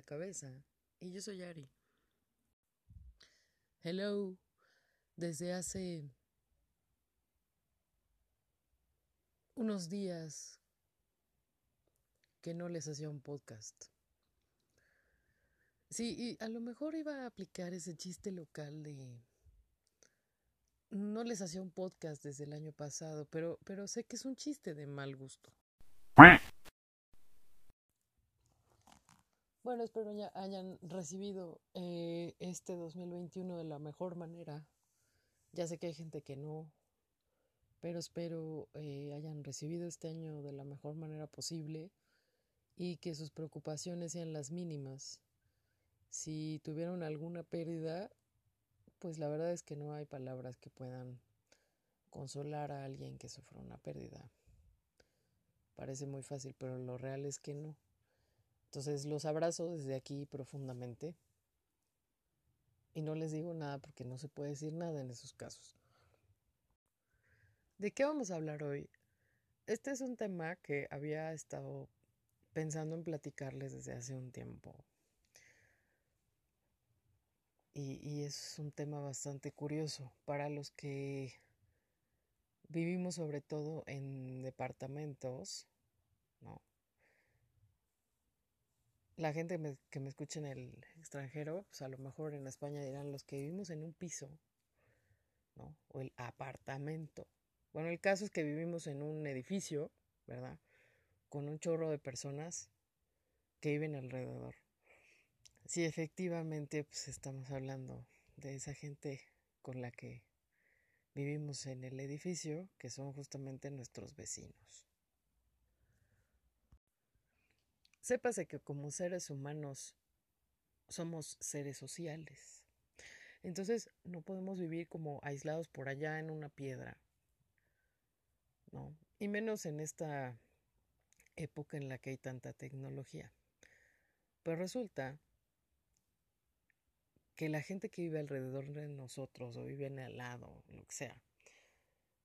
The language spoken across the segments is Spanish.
la cabeza. Y yo soy Ari. Hello. Desde hace unos días que no les hacía un podcast. Sí, y a lo mejor iba a aplicar ese chiste local de no les hacía un podcast desde el año pasado, pero, pero sé que es un chiste de mal gusto. Bueno, espero ya hayan recibido eh, este 2021 de la mejor manera. Ya sé que hay gente que no, pero espero eh, hayan recibido este año de la mejor manera posible y que sus preocupaciones sean las mínimas. Si tuvieron alguna pérdida, pues la verdad es que no hay palabras que puedan consolar a alguien que sufre una pérdida. Parece muy fácil, pero lo real es que no. Entonces los abrazo desde aquí profundamente y no les digo nada porque no se puede decir nada en esos casos. ¿De qué vamos a hablar hoy? Este es un tema que había estado pensando en platicarles desde hace un tiempo. Y, es un tema bastante curioso para los que vivimos sobre todo en departamentos, ¿no? La gente que me escucha en el extranjero, pues a lo mejor en España dirán los que vivimos en un piso, ¿no? O el apartamento. Bueno, el caso es que vivimos en un edificio, ¿verdad? Con un chorro de personas que viven alrededor. Sí, efectivamente, pues estamos hablando de esa gente con la que vivimos en el edificio, que son justamente nuestros vecinos. Sépase que como seres humanos somos seres sociales. Entonces no podemos vivir como aislados por allá en una piedra. ¿No? Y menos en esta época en la que hay tanta tecnología. Pero resulta que la gente que vive alrededor de nosotros o vive al lado, lo que sea,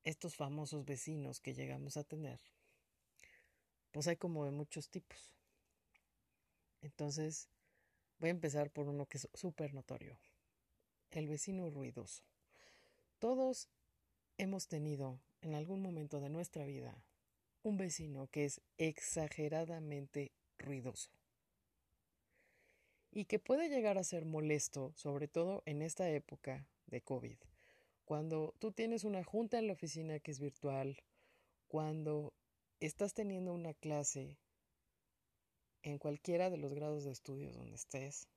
estos famosos vecinos que llegamos a tener, pues hay como de muchos tipos. Entonces, voy a empezar por uno que es súper notorio. El vecino ruidoso. Todos hemos tenido en algún momento de nuestra vida un vecino que es exageradamente ruidoso y que puede llegar a ser molesto, sobre todo en esta época de COVID, cuando tú tienes una junta en la oficina que es virtual, cuando estás teniendo una clase en cualquiera de los grados de estudios donde estés,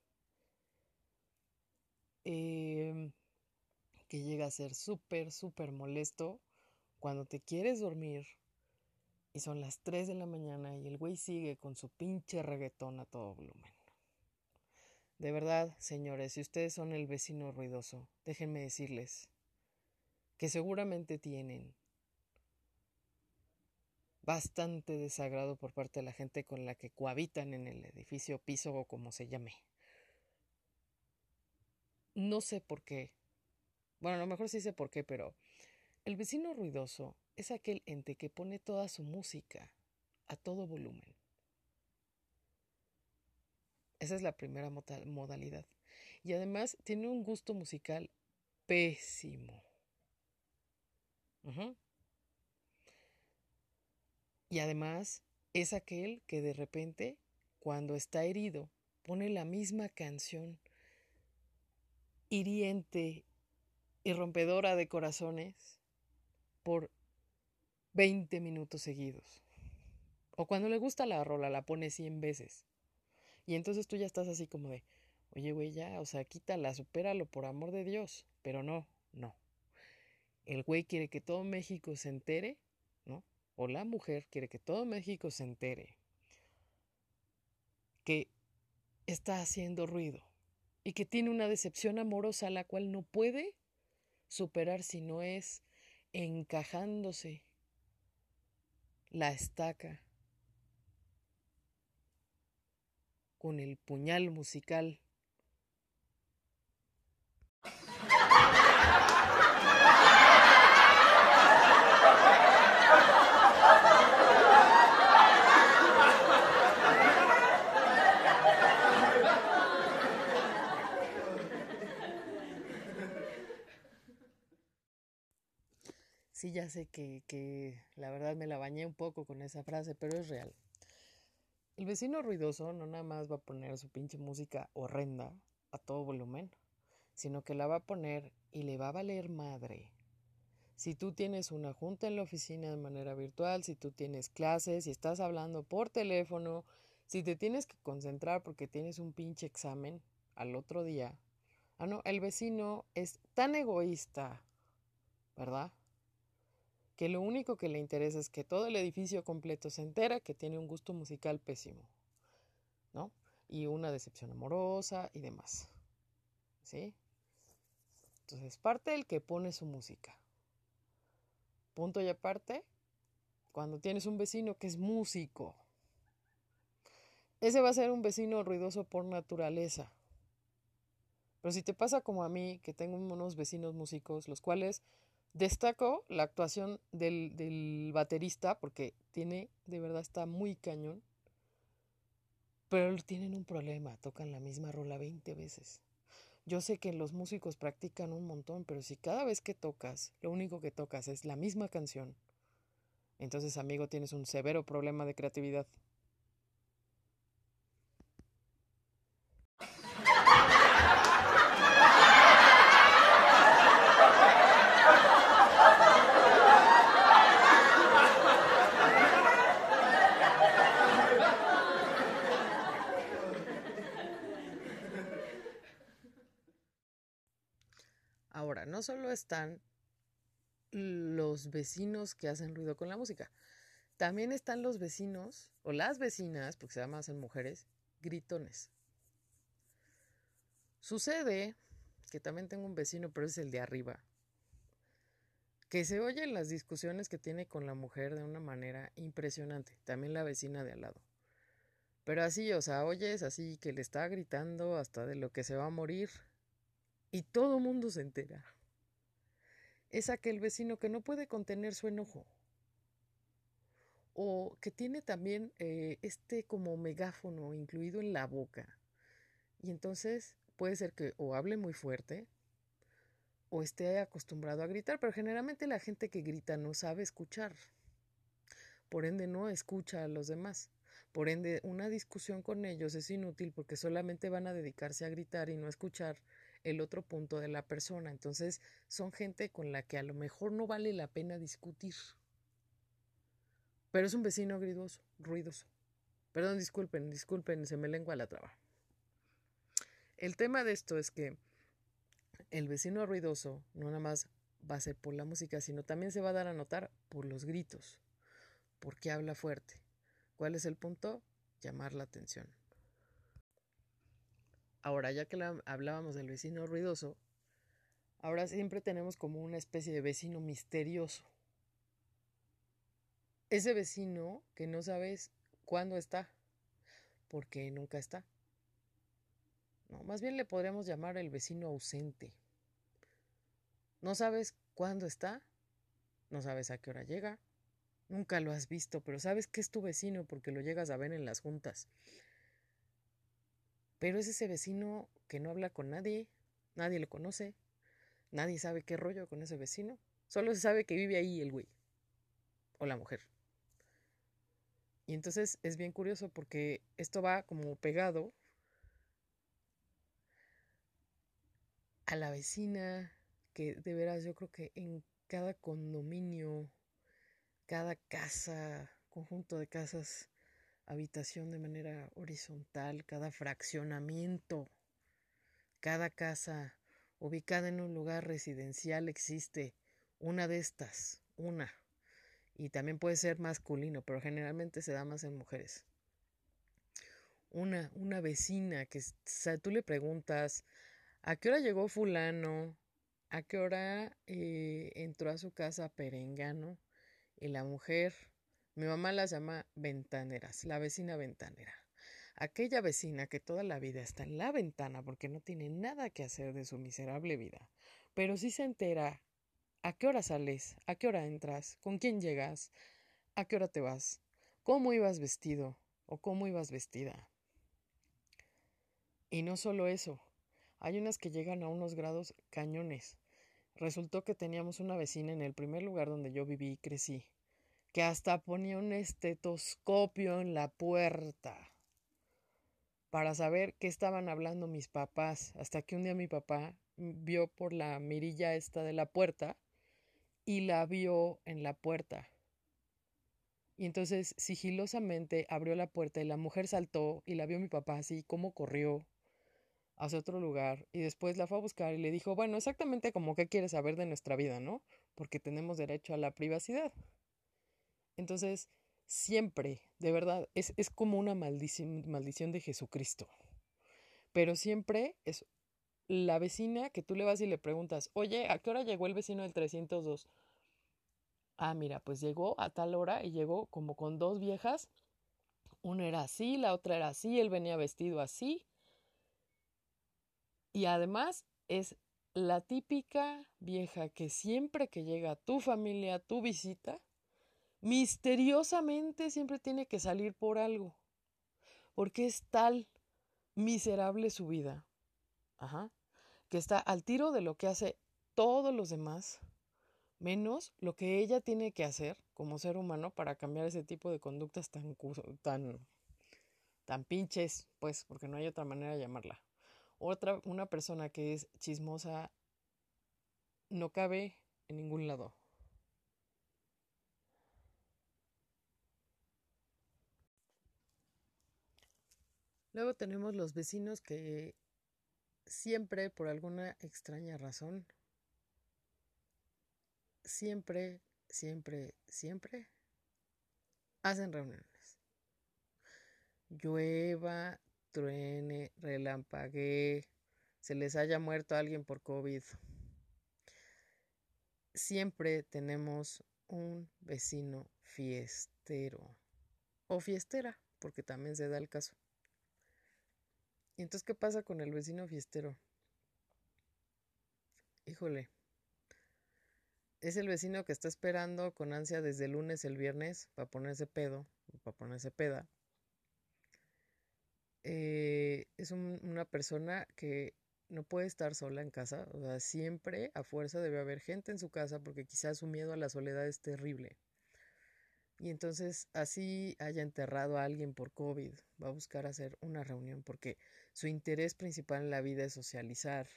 em, que llega a ser súper, súper molesto cuando te quieres dormir y son las 3 de la mañana y el güey sigue con su pinche reggaetón a todo volumen. De verdad, señores, si ustedes son el vecino ruidoso, déjenme decirles que seguramente tienen bastante desagrado por parte de la gente con la que cohabitan en el edificio, piso o como se llame. No sé por qué. Bueno, a lo mejor sí sé por qué, pero el vecino ruidoso es aquel ente que pone toda su música a todo volumen. Esa es la primera modalidad. Y además tiene un gusto musical pésimo. Y además es aquel que de repente, cuando está herido, pone la misma canción hiriente y rompedora de corazones por 20 minutos seguidos. O cuando le gusta la rola, la pone 100 veces. Y entonces tú ya estás así como de, oye, güey, ya, o sea, quítala, supéralo por amor de Dios. Pero no, no. El güey quiere que todo México se entere. O la mujer quiere que todo México se entere que está haciendo ruido y que tiene una decepción amorosa la cual no puede superar si no es encajándose la estaca con el puñal musical Sí, ya sé que, que la verdad me la bañé un poco con esa frase, pero es real. El vecino ruidoso no nada más va a poner su pinche música horrenda a todo volumen, sino que la va a poner y le va a valer madre. Si tú tienes una junta en la oficina de manera virtual, si tú tienes clases, si estás hablando por teléfono, si te tienes que concentrar porque tienes un pinche examen al otro día. Ah, no, el vecino es tan egoísta, ¿verdad? Que lo único que le interesa es que todo el edificio completo se entera que tiene un gusto musical pésimo, ¿no? Y una decepción amorosa y demás. ¿Sí? Entonces, parte el que pone su música. Punto y aparte, cuando tienes un vecino que es músico, ese va a ser un vecino ruidoso por naturaleza. Pero si te pasa como a mí, que tengo unos vecinos músicos, los cuales Destaco la actuación del, del baterista porque tiene, de verdad está muy cañón. Pero tienen un problema, tocan la misma rola 20 veces. Yo sé que los músicos practican un montón, pero si cada vez que tocas, lo único que tocas es la misma canción, entonces amigo tienes un severo problema de creatividad. Ahora, no solo están los vecinos que hacen ruido con la música, también están los vecinos o las vecinas, porque se llaman mujeres, gritones. Sucede que también tengo un vecino, pero es el de arriba, que se oye en las discusiones que tiene con la mujer de una manera impresionante, también la vecina de al lado. Pero así, o sea, oyes así que le está gritando hasta de lo que se va a morir y todo mundo se entera. Es aquel vecino que no puede contener su enojo o que tiene también eh, este como megáfono incluido en la boca. Y entonces puede ser que o hable muy fuerte o esté acostumbrado a gritar, pero generalmente la gente que grita no sabe escuchar. Por ende no escucha a los demás. Por ende una discusión con ellos es inútil porque solamente van a dedicarse a gritar y no a escuchar el otro punto de la persona. Entonces son gente con la que a lo mejor no vale la pena discutir. Pero es un vecino ruidoso, ruidoso. Perdón, disculpen, disculpen, se me lengua la traba. El tema de esto es que el vecino ruidoso no nada más va a ser por la música, sino también se va a dar a notar por los gritos, porque habla fuerte. ¿Cuál es el punto? Llamar la atención. Ahora, ya que hablábamos del vecino ruidoso, ahora siempre tenemos como una especie de vecino misterioso. Ese vecino que no sabes cuándo está, porque nunca está. No, más bien le podríamos llamar el vecino ausente. No sabes cuándo está, no sabes a qué hora llega, nunca lo has visto, pero sabes que es tu vecino porque lo llegas a ver en las juntas. Pero es ese vecino que no habla con nadie, nadie lo conoce, nadie sabe qué rollo con ese vecino, solo se sabe que vive ahí el güey o la mujer. Y entonces es bien curioso porque esto va como pegado a la vecina, que de veras yo creo que en cada condominio, cada casa, conjunto de casas, habitación de manera horizontal, cada fraccionamiento, cada casa ubicada en un lugar residencial existe una de estas, una. Y también puede ser masculino, pero generalmente se da más en mujeres. Una, una vecina que tú le preguntas a qué hora llegó fulano, a qué hora eh, entró a su casa perengano, y la mujer mi mamá las llama ventaneras, la vecina ventanera. Aquella vecina que toda la vida está en la ventana porque no tiene nada que hacer de su miserable vida, pero sí se entera a qué hora sales, a qué hora entras, con quién llegas, a qué hora te vas, cómo ibas vestido o cómo ibas vestida. Y no solo eso, hay unas que llegan a unos grados cañones. resultó que teníamos una vecina en el primer lugar donde yo viví y crecí, que hasta ponía un estetoscopio en la puerta para saber qué estaban hablando mis papás, hasta que un día mi papá vio por la mirilla esta de la puerta y la vio en la puerta. Y entonces sigilosamente abrió la puerta y la mujer saltó y la vio mi papá así como corrió hacia otro lugar y después la fue a buscar y le dijo, bueno, exactamente como qué quieres saber de nuestra vida, ¿no? Porque tenemos derecho a la privacidad. Entonces, siempre, de verdad, es, es como una maldición, maldición de Jesucristo. Pero siempre es la vecina que tú le vas y le preguntas, oye, ¿a qué hora llegó el vecino del 302? Ah, mira, pues llegó a tal hora y llegó como con dos viejas. Una era así, la otra era así, él venía vestido así. Y además es la típica vieja que siempre que llega tu familia, a tu visita, misteriosamente siempre tiene que salir por algo. Porque es tal miserable su vida. Ajá. Que está al tiro de lo que hace todos los demás menos lo que ella tiene que hacer como ser humano para cambiar ese tipo de conductas tan, tan, tan pinches, pues, porque no hay otra manera de llamarla. Otra, una persona que es chismosa no cabe en ningún lado. Luego tenemos los vecinos que siempre, por alguna extraña razón, siempre, siempre, siempre hacen reuniones. Llueva, truene, relampaguee, se les haya muerto alguien por COVID. Siempre tenemos un vecino fiestero o fiestera, porque también se da el caso. ¿Y entonces qué pasa con el vecino fiestero? Híjole, es el vecino que está esperando con ansia desde el lunes, el viernes, para ponerse pedo, para ponerse peda. Eh, es una persona que no puede estar sola en casa, o sea, siempre a fuerza debe haber gente en su casa porque quizás su miedo a la soledad es terrible. Y entonces así haya enterrado a alguien por COVID, va a buscar hacer una reunión porque su interés principal en la vida es socializar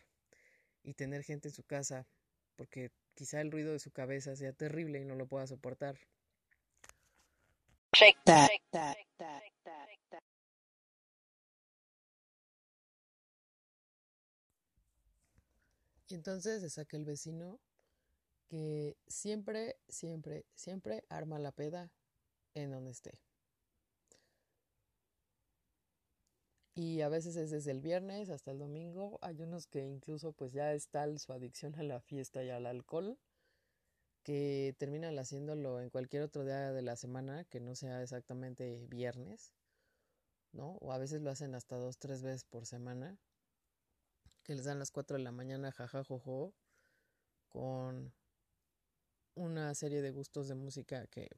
y tener gente en su casa, porque Quizá el ruido de su cabeza sea terrible y no lo pueda soportar. Y entonces es aquel vecino que siempre, siempre, siempre arma la peda en donde esté. Y a veces es desde el viernes hasta el domingo. Hay unos que incluso pues ya es tal su adicción a la fiesta y al alcohol que terminan haciéndolo en cualquier otro día de la semana que no sea exactamente viernes, ¿no? O a veces lo hacen hasta dos, tres veces por semana, que les dan las cuatro de la mañana jajajojo con una serie de gustos de música que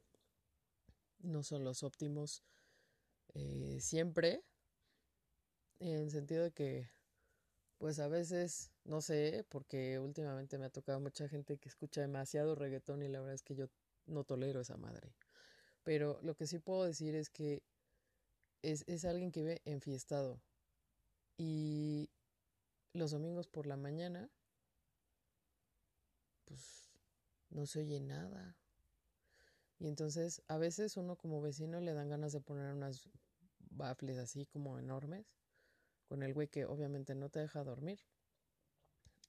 no son los óptimos eh, siempre, en sentido de que, pues a veces, no sé, porque últimamente me ha tocado mucha gente que escucha demasiado reggaetón y la verdad es que yo no tolero esa madre. Pero lo que sí puedo decir es que es, es alguien que ve enfiestado. Y los domingos por la mañana, pues no se oye nada. Y entonces a veces uno como vecino le dan ganas de poner unas bafles así como enormes con el güey que obviamente no te deja dormir.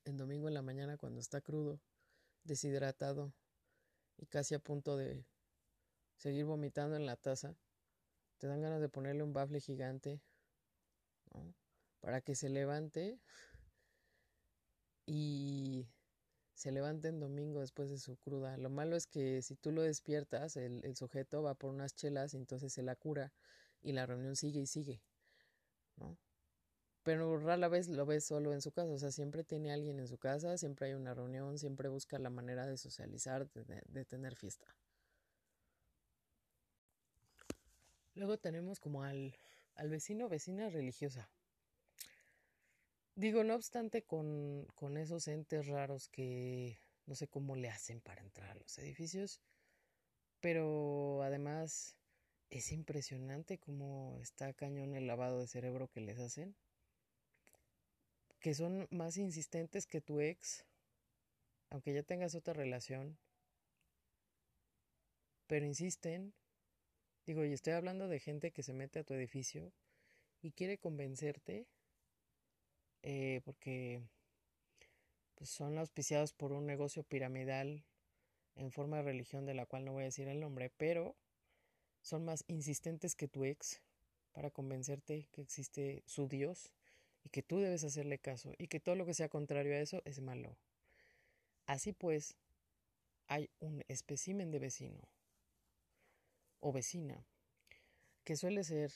El domingo en la mañana cuando está crudo, deshidratado y casi a punto de seguir vomitando en la taza, te dan ganas de ponerle un bafle gigante para que se levante y se levante en domingo después de su cruda. Lo malo es que si tú lo despiertas, el, el sujeto va por unas chelas y entonces se la cura y la reunión sigue y sigue. ¿no? pero rara vez lo ves solo en su casa, o sea, siempre tiene alguien en su casa, siempre hay una reunión, siempre busca la manera de socializar, de, tener fiesta. Luego tenemos como al, al vecino, vecina religiosa. Digo, no obstante, con, con, esos entes raros que no sé cómo le hacen para entrar a los edificios, pero además es impresionante cómo está cañón el lavado de cerebro que les hacen, que son más insistentes que tu ex, aunque ya tengas otra relación, pero insisten. Digo, y estoy hablando de gente que se mete a tu edificio y quiere convencerte eh, porque pues, son auspiciados por un negocio piramidal en forma de religión de la cual no voy a decir el nombre, pero son más insistentes que tu ex para convencerte que existe su Dios y que tú debes hacerle caso y que todo lo que sea contrario a eso es malo. Así pues, hay un espécimen de vecino o vecina que suele ser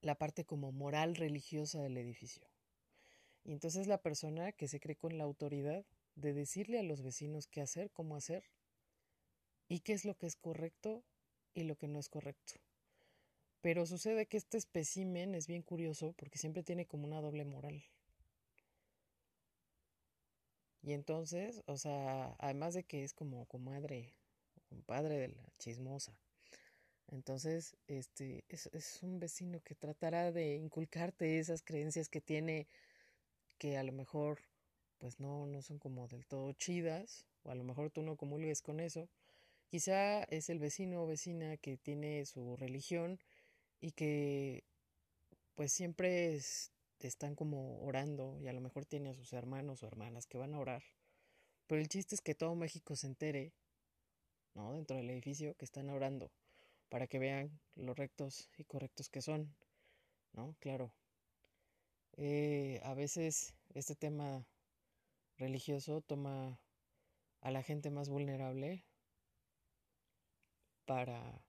la parte como moral religiosa del edificio. Y entonces la persona que se cree con la autoridad de decirle a los vecinos qué hacer, cómo hacer y qué es lo que es correcto y lo que no es correcto. Pero sucede que este espécimen es bien curioso porque siempre tiene como una doble moral. Y entonces, o sea, además de que es como comadre, padre de la chismosa. Entonces, este, es, es un vecino que tratará de inculcarte esas creencias que tiene que a lo mejor pues no, no son como del todo chidas, o a lo mejor tú no comulgues con eso. Quizá es el vecino o vecina que tiene su religión y que pues siempre están como orando y a lo mejor tiene a sus hermanos o hermanas que van a orar. Pero el chiste es que todo México se entere, ¿no? Dentro del edificio que están orando para que vean lo rectos y correctos que son, ¿no? Claro. Eh, a veces este tema religioso toma a la gente más vulnerable para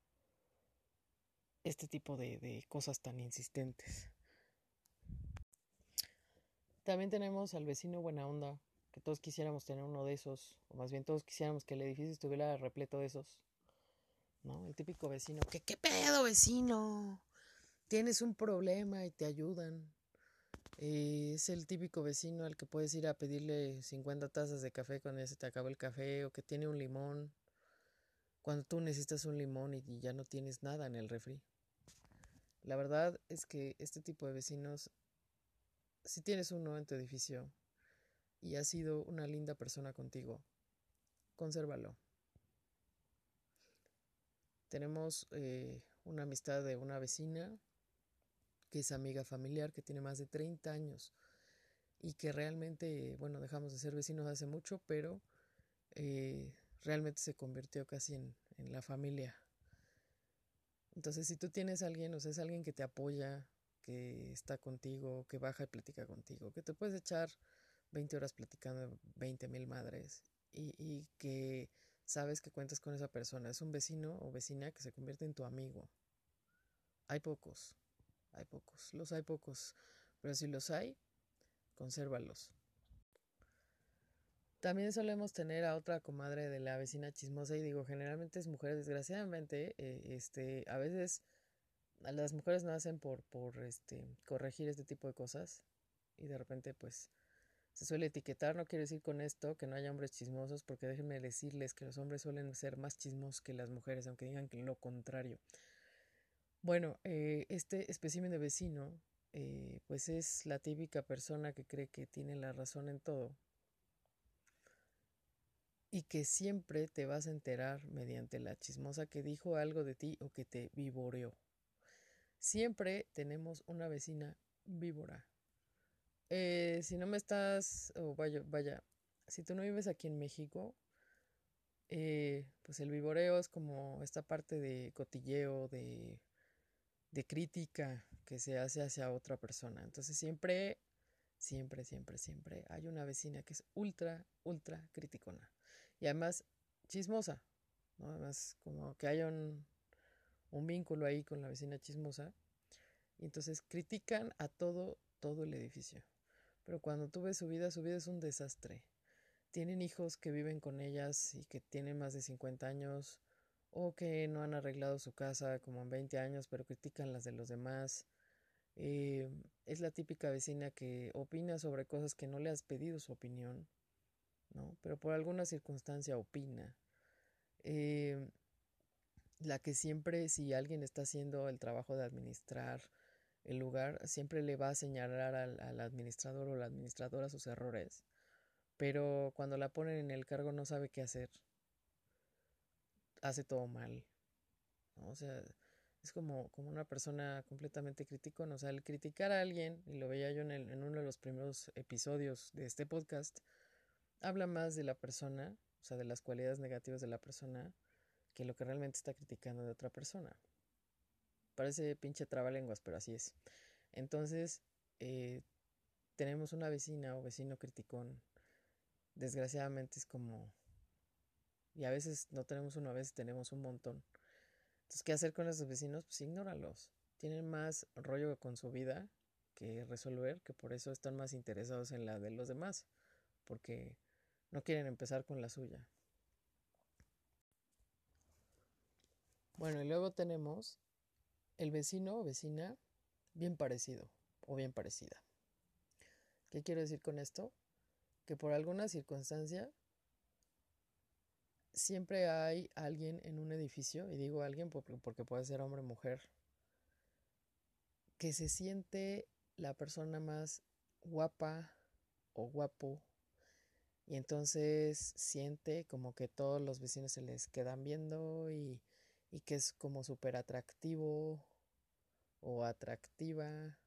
este tipo de, de, cosas tan insistentes. También tenemos al vecino buena onda, que todos quisiéramos tener uno de esos, o más bien todos quisiéramos que el edificio estuviera repleto de esos. ¿No? El típico vecino, que qué pedo vecino, tienes un problema y te ayudan. Eh, es el típico vecino al que puedes ir a pedirle 50 tazas de café cuando ya se te acaba el café o que tiene un limón cuando tú necesitas un limón y, ya no tienes nada en el refri. La verdad es que este tipo de vecinos, si tienes uno en tu edificio y ha sido una linda persona contigo, consérvalo. Tenemos eh, una amistad de una vecina que es amiga familiar, que tiene más de 30 años y que realmente, bueno, dejamos de ser vecinos hace mucho, pero eh, realmente se convirtió casi en, en, la familia. Entonces, si tú tienes a alguien, o sea, es alguien que te apoya, que está contigo, que baja y platica contigo, que te puedes echar 20 horas platicando 20 mil madres y, y que sabes que cuentas con esa persona, es un vecino o vecina que se convierte en tu amigo. Hay pocos, hay pocos, los hay pocos, pero si los hay, consérvalos. También solemos tener a otra comadre de la vecina chismosa y digo, generalmente es mujer, desgraciadamente, eh, este, a veces las mujeres no hacen por, por este, corregir este tipo de cosas y de repente pues se suele etiquetar, no quiero decir con esto que no haya hombres chismosos, porque déjenme decirles que los hombres suelen ser más chismosos que las mujeres, aunque digan lo contrario. Bueno, eh, este espécimen de vecino, eh, pues es la típica persona que cree que tiene la razón en todo y que siempre te vas a enterar mediante la chismosa que dijo algo de ti o que te vivoreó. Siempre tenemos una vecina víbora. Eh, si no me estás, o vaya, vaya, si tú no vives aquí en México, pues el vivoreo es como esta parte de cotilleo, de crítica que se hace hacia otra persona. Entonces siempre, siempre, siempre, siempre hay una vecina que es ultra, ultra criticona. Y además chismosa, ¿no? Además como que haya un, un vínculo ahí con la vecina chismosa. Y entonces critican a todo, todo el edificio. Pero cuando tú ves su vida, su vida es un desastre. Tienen hijos que viven con ellas y que tienen más de 50 años o que no han arreglado su casa como en 20 años, pero critican las de los demás. Eh, es la típica vecina que opina sobre cosas que no le has pedido su opinión, ¿no? Pero por alguna circunstancia opina. Eh, la que siempre, si alguien está haciendo el trabajo de administrar el lugar, siempre le va a señalar al, al administrador o la administradora sus errores. Pero cuando la ponen en el cargo no sabe qué hacer. Hace todo mal. O sea, es como, como una persona completamente criticona. O sea, el criticar a alguien, y lo veía yo en, el, en uno de los primeros episodios de este podcast, habla más de la persona, o sea, de las cualidades negativas de la persona, que lo que realmente está criticando de otra persona. Parece pinche trabalenguas, pero así es. Entonces, eh, tenemos una vecina o vecino criticón. Desgraciadamente es como... Y a veces no tenemos uno, a veces tenemos un montón. Entonces, ¿qué hacer con esos vecinos? Pues ignóralos. Tienen más rollo con su vida que resolver, que por eso están más interesados en la de los demás, porque no quieren empezar con la suya. Bueno, y luego tenemos el vecino o vecina bien parecido o bien parecida. ¿Qué quiero decir con esto? Que por alguna circunstancia siempre hay alguien en un edificio, y digo alguien porque puede ser hombre o mujer, que se siente la persona más guapa o guapo y entonces siente como que todos los vecinos se les quedan viendo y, y que es como súper atractivo o atractiva,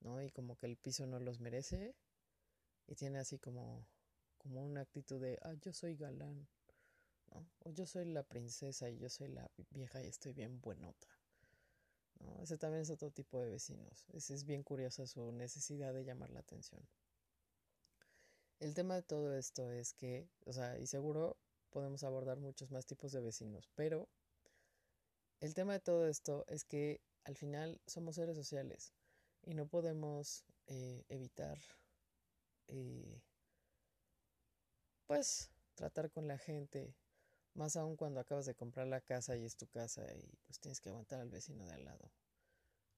¿no? Y como que el piso no los merece y tiene así como, como una actitud de, ah, yo soy galán. O yo soy la princesa y yo soy la vieja y estoy bien buenota. ¿no? Ese también es otro tipo de vecinos. Ese es bien curiosa su necesidad de llamar la atención. El tema de todo esto es que, o sea, y seguro podemos abordar muchos más tipos de vecinos, pero el tema de todo esto es que al final somos seres sociales y no podemos eh, evitar, eh, pues, tratar con la gente más aún cuando acabas de comprar la casa y es tu casa y pues tienes que aguantar al vecino de al lado,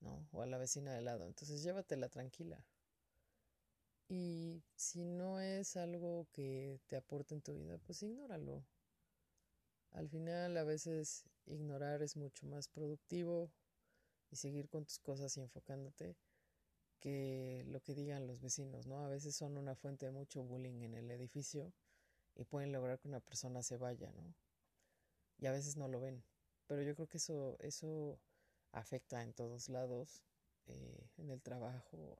¿no? O a la vecina de al lado. Entonces llévatela tranquila. Y si no es algo que te aporte en tu vida, pues ignóralo. Al final a veces ignorar es mucho más productivo y seguir con tus cosas y enfocándote que lo que digan los vecinos, ¿no? A veces son una fuente de mucho bullying en el edificio y pueden lograr que una persona se vaya, ¿no? y a veces no lo ven. Pero yo creo que eso, eso afecta en todos lados, eh, en el trabajo,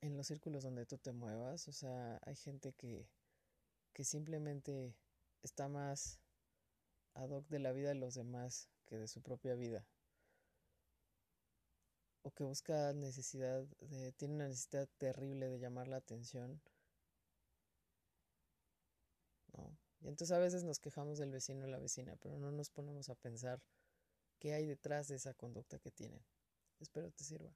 en los círculos donde tú te muevas. O sea, hay gente que, que simplemente está más ad hoc de la vida de los demás que de su propia vida. O que busca necesidad de, tiene una necesidad terrible de llamar la atención. ¿No? Y entonces a veces nos quejamos del vecino o la vecina, pero no nos ponemos a pensar qué hay detrás de esa conducta que tienen. Espero te sirva.